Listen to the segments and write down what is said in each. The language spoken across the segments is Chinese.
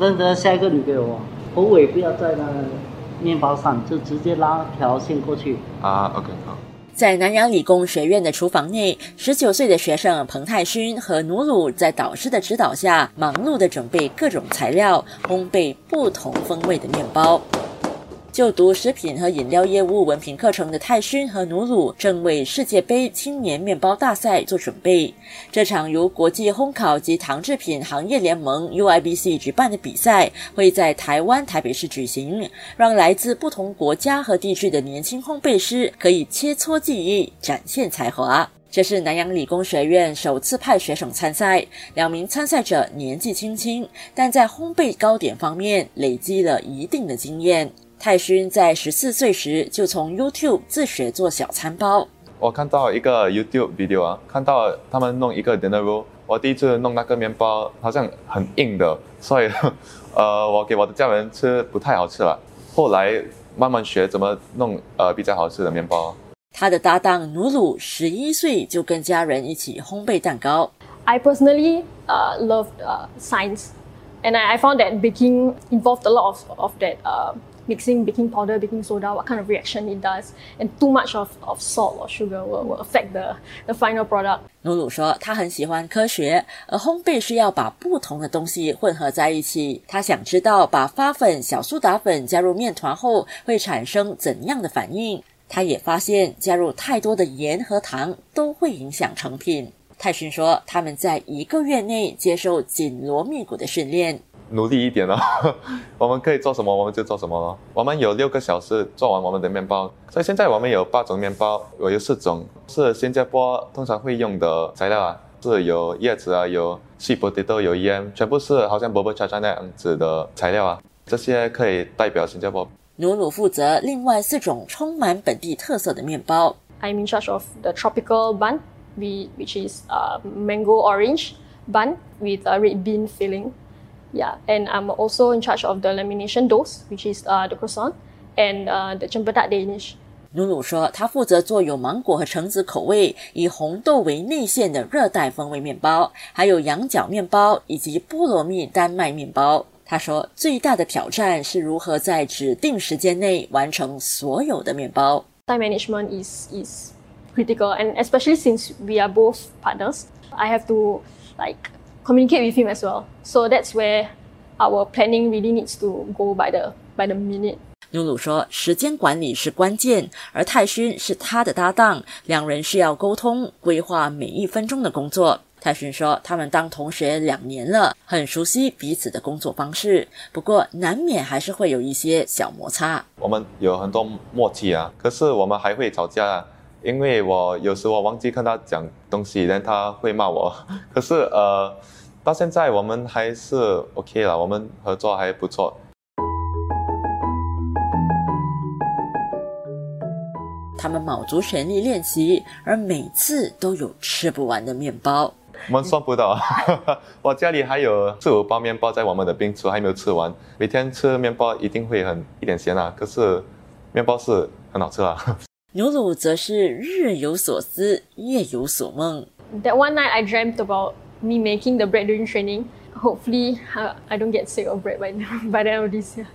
等等下一个你给我，头尾不要在那面包上，就直接拉条线过去。啊，OK，好。在南洋理工学院的厨房内，十九岁的学生彭泰勋和努鲁在导师的指导下，忙碌地准备各种材料，烘焙不同风味的面包。就读食品和饮料业务文凭课程的泰勋和努鲁正为世界杯青年面包大赛做准备。这场由国际烘烤及糖制品行业联盟 UIBC 举办的比赛会在台湾台北市举行，让来自不同国家和地区的年轻烘焙师可以切磋技艺，展现才华。这是南洋理工学院首次派学生参赛，两名参赛者年纪轻轻，但在烘焙糕点方面累积了一定的经验。泰勋在十四岁时就从 YouTube 自学做小餐包，我看到一个 YouTube video 啊，看到他们弄一个 dinner roll，我第一次弄那个面包好像很硬的，所以呃，我给我的家人吃不太好吃了。后来慢慢学怎么弄呃比较好吃的面包。他的搭档努鲁十一岁就跟家人一起烘焙蛋糕。I personally uh, loved uh, science, and I, I found that baking involved a lot of, of that uh, mixing baking powder, baking soda, what kind of reaction it does, and too much of, of salt or sugar will, will affect the, the final product. 努鲁说，他很喜欢科学，而烘焙是要把不同的东西混合在一起。他想知道把发粉、小苏打粉加入面团后会产生怎样的反应。他也发现，加入太多的盐和糖都会影响成品。泰勋说，他们在一个月内接受紧锣密鼓的训练。努力一点哦，我们可以做什么我们就做什么咯。我们有六个小时做完我们的面包，所以现在我们有八种面包，我有四种是新加坡通常会用的材料啊，是有叶子啊，有 sweet potato，有盐，全部是好像 boba cha cha 那样子的材料啊，这些可以代表新加坡。努努负责另外四种充满本地特色的面包。I'm in charge of the tropical bun, we, which is uh, mango orange bun with a red bean filling. Yeah, and I'm also in charge of the lamination dough, which is uh, the croissant, and uh, the cempedak Danish. 努鲁说，他负责做有芒果和橙子口味、以红豆为内馅的热带风味面包，还有羊角面包以及菠萝蜜丹麦面包。他说，最大的挑战是如何在指定时间内完成所有的面包。Time management is is critical, and especially since we are both partners, I have to like communicate with him as well. So that's where our planning really needs to go by the by the minute. 说，时间管理是关键，而泰勋是他的搭档，两人需要沟通，规划每一分钟的工作。泰勋说，他们当同学两年了，很熟悉彼此的工作方式，不过难免还是会有一些小摩擦。我们有很多默契啊，可是我们还会吵架啊，因为我有时我忘记跟他讲东西，然后他会骂我。可是呃，到现在我们还是 OK 了，我们合作还不错。他们卯足全力练习，而每次都有吃不完的面包。我们算不到，我家里还有四五包面包在我们的冰橱还没有吃完。每天吃面包一定会很一点咸啊，可是面包是很好吃啊。牛乳则是日有所思，夜有所梦。That one night I dreamt about me making the bread during training. Hopefully, I don't get sick of bread by, by the end of this year.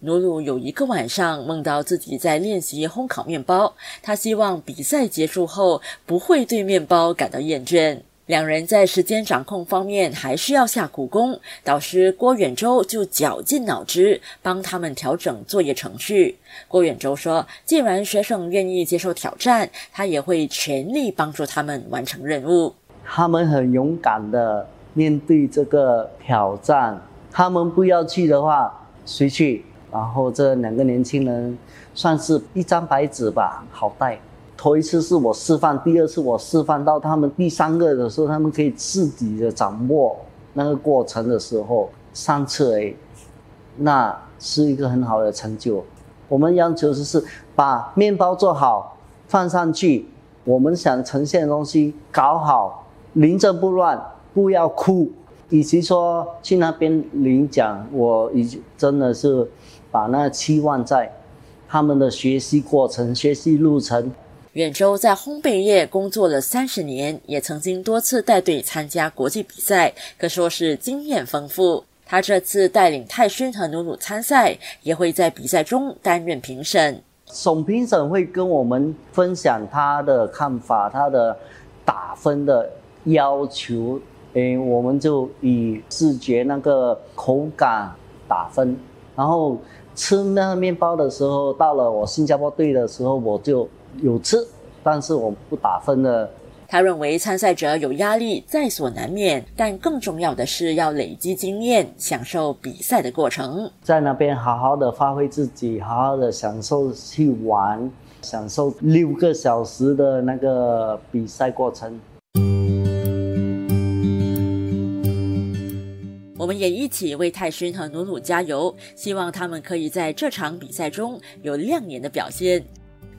努鲁有一个晚上梦到自己在练习烘烤面包，他希望比赛结束后不会对面包感到厌倦。两人在时间掌控方面还是要下苦功，导师郭远洲就绞尽脑汁帮他们调整作业程序。郭远洲说：“既然学生愿意接受挑战，他也会全力帮助他们完成任务。他们很勇敢的面对这个挑战，他们不要去的话，谁去？然后这两个年轻人算是一张白纸吧，好带。头一次是我示范，第二次我示范到他们第三个的时候，他们可以自己的掌握那个过程的时候，三次哎，那是一个很好的成就。我们要求就是把面包做好，放上去，我们想呈现的东西搞好，临阵不乱，不要哭。与其说去那边领奖，我已经真的是把那期望在他们的学习过程、学习路程。远州在烘焙业工作了三十年，也曾经多次带队参加国际比赛，可说是经验丰富。他这次带领泰勋和努努参赛，也会在比赛中担任评审。总评审会跟我们分享他的看法，他的打分的要求。诶，我们就以视觉那个口感打分，然后吃那个面包的时候，到了我新加坡队的时候，我就有吃，但是我不打分的。他认为参赛者有压力在所难免，但更重要的是要累积经验，享受比赛的过程，在那边好好的发挥自己，好好的享受去玩，享受六个小时的那个比赛过程。我们也一起为泰勋和努努加油，希望他们可以在这场比赛中有亮眼的表现。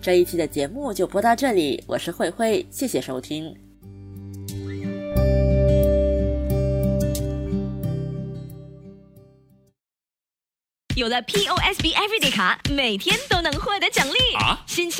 这一期的节目就播到这里，我是慧慧，谢谢收听。有了 POSB Everyday 卡，每天都能获得奖励。啊！新信